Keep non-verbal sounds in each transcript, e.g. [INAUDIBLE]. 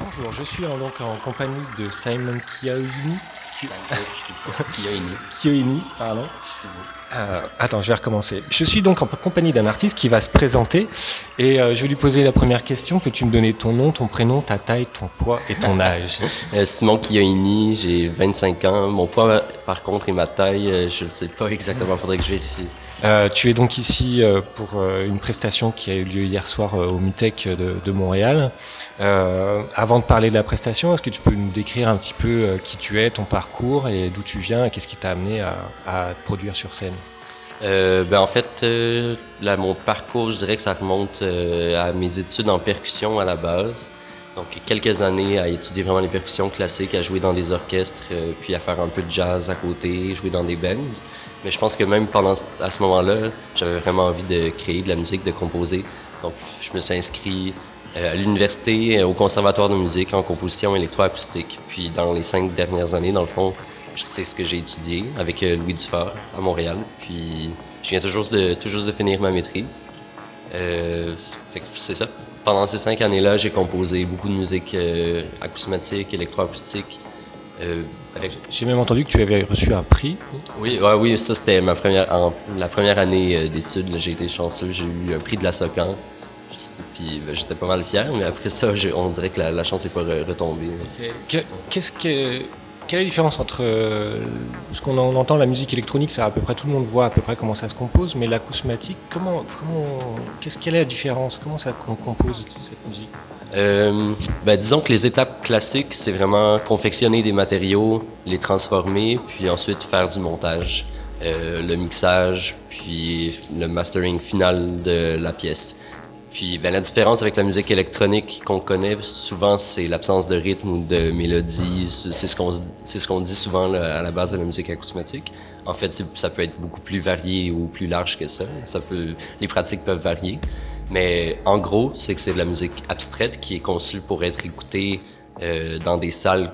bonjour, je suis en, donc en compagnie de Simon Kioini. Kioini, [LAUGHS] pardon. Euh, attends, je vais recommencer. Je suis donc en compagnie d'un artiste qui va se présenter et euh, je vais lui poser la première question. Peux-tu me donner ton nom, ton prénom, ta taille, ton poids et ton [LAUGHS] âge? Euh, Simon Kioini, j'ai 25 ans. Mon poids, par contre, et ma taille, je ne sais pas exactement. Il faudrait que je vérifie. tu es donc ici pour une prestation qui a eu lieu hier soir au MUTEC de, de Montréal. avant de parler de la prestation, est-ce que tu peux nous décrire un petit peu qui tu es, ton parcours et d'où tu viens et qu'est-ce qui t'a amené à, produire sur scène euh, ben en fait, euh, mon parcours, je dirais que ça remonte euh, à mes études en percussion à la base. Donc, quelques années à étudier vraiment les percussions classiques, à jouer dans des orchestres, puis à faire un peu de jazz à côté, jouer dans des bands. Mais je pense que même pendant à ce moment-là, j'avais vraiment envie de créer de la musique, de composer. Donc, je me suis inscrit à l'université, au conservatoire de musique en composition électroacoustique. Puis, dans les cinq dernières années, dans le fond, c'est ce que j'ai étudié avec euh, Louis Dufort à Montréal. Puis je viens toujours de, toujours de finir ma maîtrise. Euh, c'est ça. Pendant ces cinq années-là, j'ai composé beaucoup de musique euh, acousmatique, électroacoustique. Euh, J'ai même entendu que tu avais reçu un prix. Oui, ouais, oui, ça c'était ma première, la première année d'études. J'ai été chanceux, j'ai eu un prix de la SOCAN. Puis ben, j'étais pas mal fier, mais après ça, on dirait que la, chance n'est pas retombée. Qu'est-ce que quelle est la différence entre euh, ce qu'on entend, la musique électronique, ça à peu près tout le monde voit à peu près comment ça se compose, mais l'acousmatique, comment, comment, qu'est-ce quelle est la différence? Comment ça compose cette musique? Euh, ben, disons que les étapes classiques, c'est vraiment confectionner des matériaux, les transformer, puis ensuite faire du montage, euh, le mixage, puis le mastering final de la pièce. Puis ben, la différence avec la musique électronique qu'on connaît souvent, c'est l'absence de rythme ou de mélodie. C'est ce qu'on ce qu'on dit souvent à la base de la musique acousmatique. En fait, ça peut être beaucoup plus varié ou plus large que ça. Ça peut, les pratiques peuvent varier, mais en gros, c'est que c'est de la musique abstraite qui est conçue pour être écoutée euh, dans des salles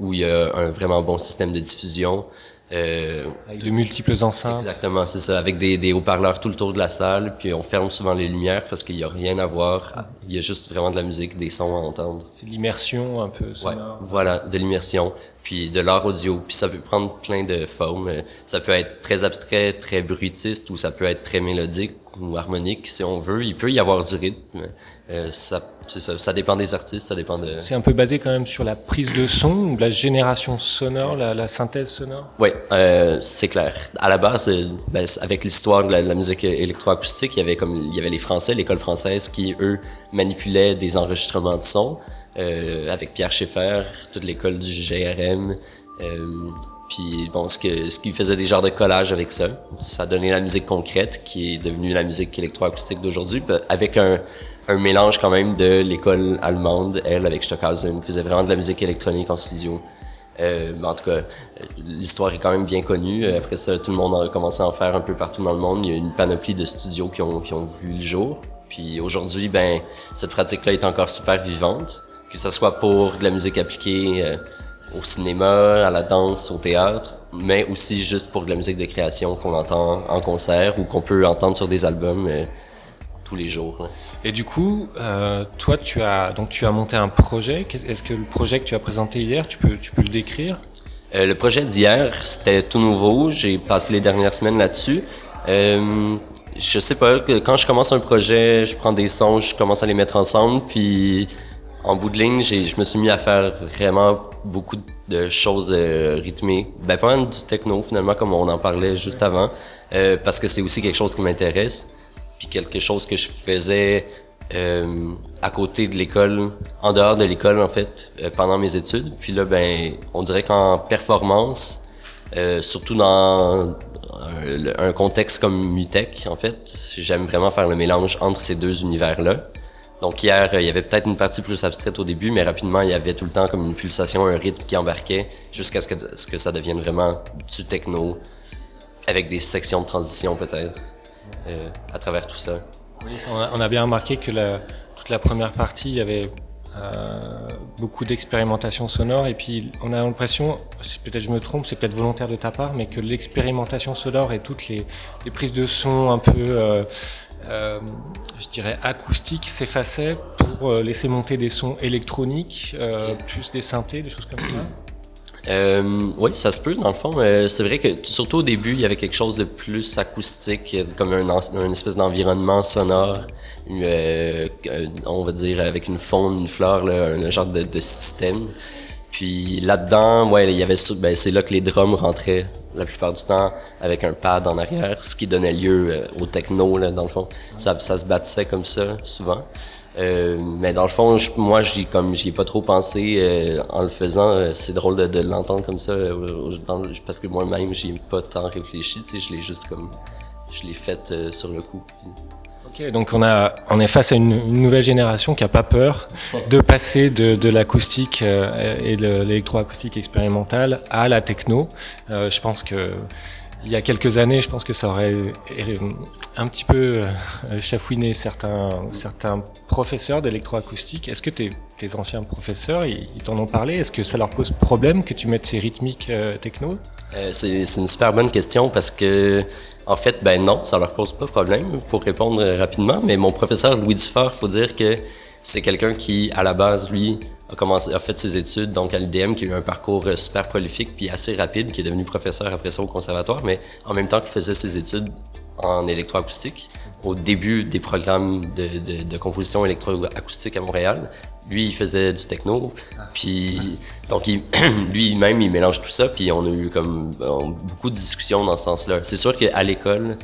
où il y a un vraiment bon système de diffusion, euh, de multiples enceintes. Exactement, c'est ça, avec des, des haut-parleurs tout le tour de la salle, puis on ferme souvent les lumières parce qu'il n'y a rien à voir. Il y a juste vraiment de la musique, des sons à entendre. C'est de l'immersion un peu sonore. voilà, de l'immersion, puis de l'art audio. Puis ça peut prendre plein de formes. Ça peut être très abstrait, très bruitiste, ou ça peut être très mélodique ou harmonique si on veut. Il peut y avoir du rythme. Euh, ça ça, ça, dépend des artistes, ça dépend de... C'est un peu basé quand même sur la prise de son, ou la génération sonore, la, la synthèse sonore? Oui, euh, c'est clair. À la base, euh, ben, avec l'histoire de, la, musique électroacoustique, il y avait comme il y avait les Français, l'école française, qui, eux, manipulaient des enregistrements de son, euh, avec Pierre Schaeffer, toute l'école du GRM, euh, puis bon, ce que ce qui faisait des genres de collages avec ça, ça a donné la musique concrète qui est devenue la musique électroacoustique d'aujourd'hui, avec un un mélange quand même de l'école allemande, elle, avec Stockhausen, qui faisait vraiment de la musique électronique en studio. Euh, en tout cas, l'histoire est quand même bien connue. Après ça, tout le monde a commencé à en faire un peu partout dans le monde. Il y a une panoplie de studios qui ont, qui ont vu le jour. Puis aujourd'hui, ben, cette pratique-là est encore super vivante. Que ce soit pour de la musique appliquée euh, au cinéma, à la danse, au théâtre, mais aussi juste pour de la musique de création qu'on entend en concert ou qu'on peut entendre sur des albums. Euh, les jours. Et du coup, euh, toi, tu as donc tu as monté un projet. Est-ce que le projet que tu as présenté hier, tu peux tu peux le décrire? Euh, Le projet d'hier, c'était tout nouveau. J'ai passé les dernières semaines là-dessus. Euh, je sais pas, quand je commence un projet, je prends des sons, je commence à les mettre ensemble, puis en bout de ligne, je me suis mis à faire vraiment beaucoup de choses euh, rythmées. Ben, pas du techno, finalement, comme on en parlait juste avant, euh, parce que c'est aussi quelque chose qui m'intéresse puis quelque chose que je faisais euh, à côté de l'école, en dehors de l'école en fait, euh, pendant mes études. Puis là, ben, on dirait qu'en performance, euh, surtout dans un, contexte comme Mutech, en fait, j'aime vraiment faire le mélange entre ces deux univers-là. Donc hier, il y avait peut-être une partie plus abstraite au début, mais rapidement, il y avait tout le temps comme une pulsation, un rythme qui embarquait, jusqu'à ce que ça devienne vraiment du techno, avec des sections de transition peut-être. Euh, à travers tout ça. Oui, on a, bien remarqué que la, toute la première partie, il y avait euh, beaucoup d'expérimentation sonore et puis on a l'impression, peut-être je me trompe, c'est peut-être volontaire de ta part, mais que l'expérimentation sonore et toutes les, les, prises de son un peu euh, je dirais, acoustique s'effaçait pour laisser monter des sons électroniques, plus des synthés, des choses comme ça euh, oui, ça se peut dans le fond. c'est vrai que surtout au début, il y avait quelque chose de plus acoustique, comme un, un espèce d'environnement sonore, euh, on va dire avec une faune, une fleur, là, un genre de, de système. Puis là-dedans, ouais, il y avait ben, c'est là que les drums rentraient la plupart du temps avec un pad en arrière, ce qui donnait lieu euh, au techno là, dans le fond. Ça, ça se bâtissait comme ça souvent. Euh, mais dans le fond, moi, j'y comme j'y ai pas trop pensé euh, en le faisant. Euh, c'est drôle de, l'entendre comme ça, parce que moi-même, j'y ai pas tant réfléchi. Tu sais, je l'ai juste comme je l'ai fait sur le coup. Ok, donc on a on est face à une, nouvelle génération qui a pas peur de passer de, de l'acoustique et de l'électroacoustique expérimentale à la techno. je pense que il y a quelques années, je pense que ça aurait un petit peu euh, chafouiné certains, certains professeurs d'électroacoustique. Est-ce que tes, tes anciens professeurs, ils, t'en ont parlé? Est-ce que ça leur pose problème que tu mettes ces rythmiques euh, techno? Euh, c'est, une super bonne question parce que, en fait, ben non, ça leur pose pas problème pour répondre rapidement. Mais mon professeur Louis Dufort, faut dire que c'est quelqu'un qui, à la base, lui, a fait ses études donc à l'UDM, qui a eu un parcours euh, super prolifique puis assez rapide, qui est devenu professeur après ça au conservatoire, mais en même temps qu'il faisait ses études en électroacoustique, au début des programmes de, de, composition électroacoustique à Montréal, lui il faisait du techno, puis donc [CLEARS THROAT] lui-même il mélange tout ça, puis on a eu comme beaucoup de discussions dans ce sens-là. C'est sûr qu'à l'école,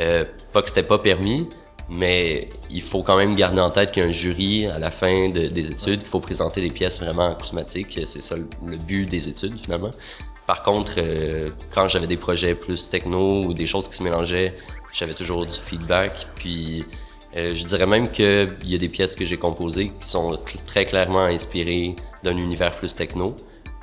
euh, pas que c'était pas permis, mais il faut quand même garder en tête qu'il y a un jury à la fin des études, qu'il faut présenter des pièces vraiment acousmatiques. C'est ça le, but des études, finalement. Par contre, euh, quand j'avais des projets plus techno ou des choses qui se mélangeaient, j'avais toujours du feedback. Puis, euh, je dirais même qu'il y a des pièces que j'ai composées qui sont très clairement inspirées d'un univers plus techno.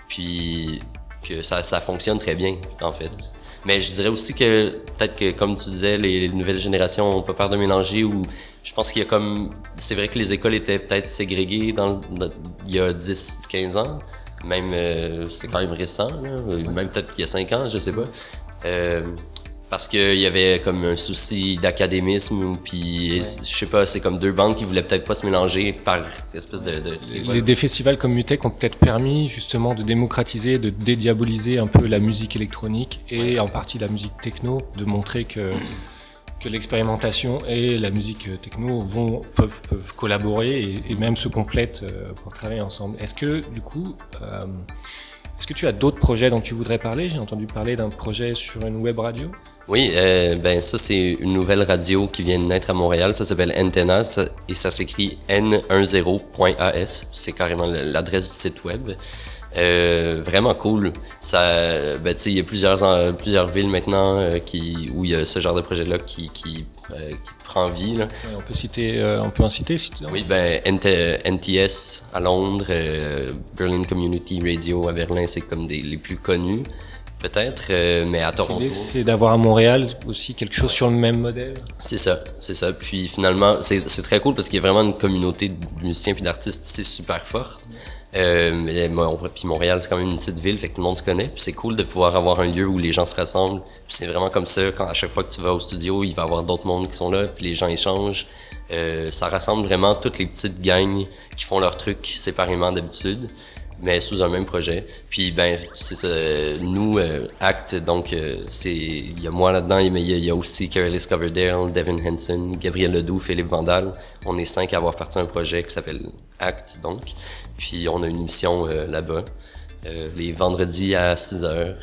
Puis, que ça, ça fonctionne très bien, en fait. Mais je dirais aussi que peut-être que, comme tu disais, les, nouvelles générations ont pas peur de mélanger ou je pense qu'il y a comme... C'est vrai que les écoles étaient peut-être ségrégées dans, il y a 10, 15 ans. Même, euh, c'est quand même récent, même peut-être qu'il y a 5 ans, je sais pas. Euh, parce qu'il y avait comme un souci d'académisme, puis je sais pas, c'est comme deux bandes qui voulaient peut-être pas se mélanger par espèce de... de... Des, festivals comme Mutec ont peut-être permis justement de démocratiser, de dédiaboliser un peu la musique électronique et en partie la musique techno, de montrer que que l'expérimentation et la musique techno vont peuvent, peuvent collaborer et, même se complètent euh, pour travailler ensemble. Est-ce que du coup euh, est-ce que tu as d'autres projets dont tu voudrais parler? J'ai entendu parler d'un projet sur une web radio. Oui, euh, ben ça c'est une nouvelle radio qui vient de naître à Montréal. Ça s'appelle Antenna et ça s'écrit n10.as. C'est carrément l'adresse du site web. Euh, vraiment cool. Ça, ben, il y a plusieurs, plusieurs villes maintenant euh, qui, où il y a ce genre de projet-là qui, qui, euh, qui, prend vie. Là. on, peut citer, on peut en citer si Oui, ben, NTS à Londres, Berlin Community Radio à Berlin, c'est comme des, les plus connus. Peut-être, mais à Toronto. L'idée, c'est d'avoir à Montréal aussi quelque chose sur le même modèle. C'est ça, c'est ça. Puis finalement, c'est très cool parce qu'il y a vraiment une communauté de musiciens et d'artistes, c'est super forte. Euh, puis Montréal, c'est quand même une petite ville, fait que tout le monde se connaît. Puis c'est cool de pouvoir avoir un lieu où les gens se rassemblent. C'est vraiment comme ça, quand à chaque fois que tu vas au studio, il va y avoir d'autres mondes qui sont là, puis les gens échangent. Euh, ça rassemble vraiment toutes les petites gangs qui font leur truc séparément d'habitude, mais sous un même projet. Puis ben, c'est ça, nous, euh, Act, donc euh, c'est il y a moi là-dedans, mais il y, a aussi Carolis Coverdale, Devin Henson, Gabriel Ledoux, Philippe Vandal. On est cinq à avoir parti un projet qui s'appelle Act, donc. Puis on a une émission euh, là-bas, euh, les vendredis à 6 heures.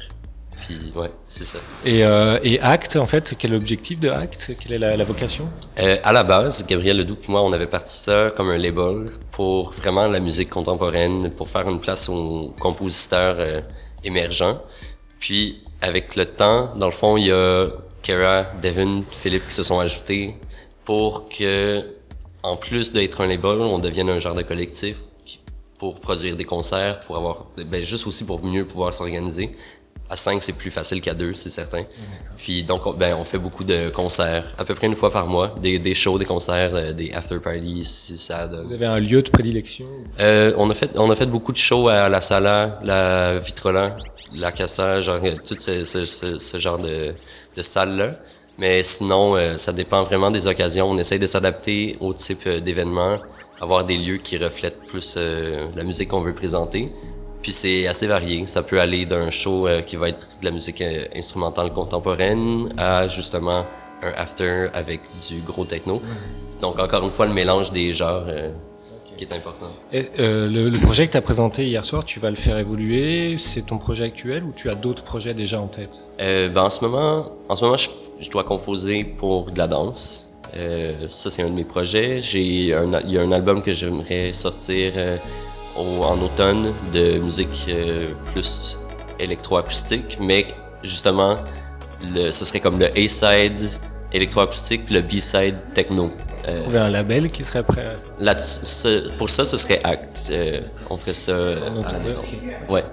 Puis ouais, c'est ça. Et, euh, et Act, en fait, quel est l'objectif de Act? Quelle est la, la vocation? Euh, À la base, Gabriel Ledoux et moi, on avait parti ça comme un label pour vraiment la musique contemporaine, pour faire une place aux compositeurs euh, émergents. Puis avec le temps, dans le fond, il y a Kara, Devin, Philippe qui se sont ajoutés pour que, en plus d'être un label, on devienne un genre de collectif pour produire des concerts, pour avoir, ben, juste aussi pour mieux pouvoir s'organiser. À 5, c'est plus facile qu'à 2, c'est certain. Puis donc, on, ben, on fait beaucoup de concerts, à peu près une fois par mois, des, des shows, des concerts, euh, des after parties, si ça. Vous avez un lieu de prédilection? Euh, On a fait, on a fait beaucoup de shows à la Sala, la Vitrola, la Cassa, genre tout ce, ce, ce, ce genre de, de salles là. Mais sinon, euh, ça dépend vraiment des occasions. On essaye de s'adapter au type euh, d'événement, avoir des lieux qui reflètent plus euh, la musique qu'on veut présenter. Puis c'est assez varié. Ça peut aller d'un show qui va être de la musique instrumentale contemporaine à justement un after avec du gros techno. Donc encore une fois, le mélange des genres qui est important. Euh, le, projet que tu as présenté hier soir, tu vas le faire évoluer? C'est ton projet actuel ou tu as d'autres projets déjà en tête? Euh, ben, En ce moment, en ce moment je, dois composer pour de la danse. Euh, ça, c'est un de mes projets. Il y a un album que j'aimerais sortir en automne de musique plus électroacoustique, mais justement, le, ce serait comme le A-side électroacoustique, le B-side techno. Euh, Trouver un label qui serait prêt à ça. Là, pour ça, ce serait Act. Euh, on ferait ça à la maison. Ouais.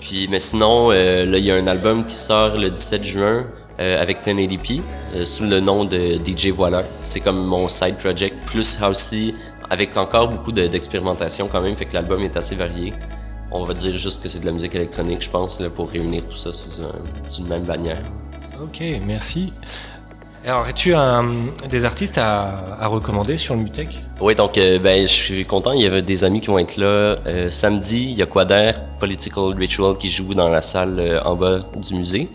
Puis, mais sinon, euh, là, il y a un album qui sort le 17 juin avec 1080p sous le nom de DJ Voilà. C'est comme mon side project plus housey avec encore beaucoup d'expérimentation quand même, fait que l'album est assez varié. On va dire juste que c'est de la musique électronique, je pense, là, pour réunir tout ça sous une même bannière. Ok, merci. Alors, as-tu des artistes à, recommander sur le Mutec? Oui, donc euh, ben, je suis content. Il y avait des amis qui vont être là. Euh, samedi, il y a Quader, Political Ritual, qui joue dans la salle euh, en bas du musée.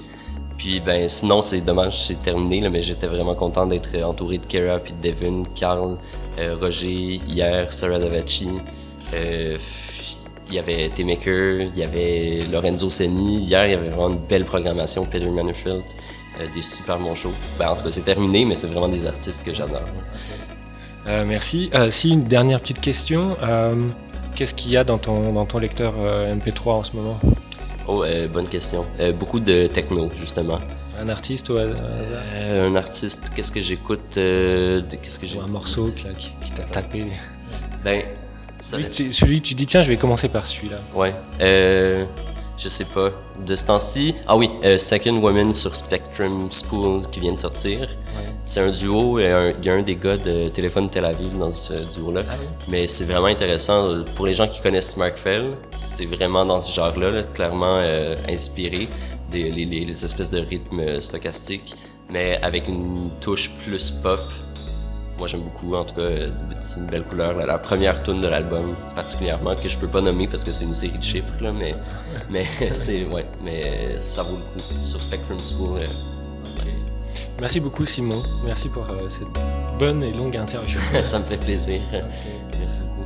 Puis ben sinon, c'est dommage, c'est terminé, mais j'étais vraiment content d'être entouré de Kara, puis de Devin, Carl, Roger, hier, Sarah Davachi. il y avait T-Maker, il y avait Lorenzo Seni. Hier, il y avait vraiment une belle programmation, Peter Manifield. Euh, des super bons shows. Ben, en tout cas, c'est terminé, mais c'est vraiment des artistes que j'adore. Euh, merci. Euh, si, une dernière petite question. Qu'est-ce qu'il y a dans ton, dans ton lecteur MP3 en ce moment? Oh, bonne question. beaucoup de techno, justement. Un artiste ou Un artiste, qu'est-ce que j'écoute Qu'est-ce que j'ai Un morceau qui, qui t'a tapé? Ben, celui, celui, tu dis, tiens, je vais commencer par celui-là. Ouais je sais pas, de ce temps-ci. Ah oui, euh, Second Woman sur Spectrum Spool qui vient de sortir. C'est un duo, il y a un des gars de Téléphone Tel Aviv dans ce duo-là. Ah Mais c'est vraiment intéressant. Pour les gens qui connaissent Fell, c'est vraiment dans ce genre-là, clairement euh, inspiré des les, espèces de rythmes stochastiques, mais avec une touche plus pop moi j'aime beaucoup, en tout cas, c'est une belle couleur. La, première tune de l'album, particulièrement, que je peux pas nommer parce que c'est une série de chiffres, là, mais, [LAUGHS] mais [LAUGHS] c'est ouais, mais ça vaut le coup sur Spectrum School. Euh, Merci beaucoup Simon, merci pour euh, cette bonne et longue interview. [LAUGHS] ça me fait plaisir. Merci beaucoup.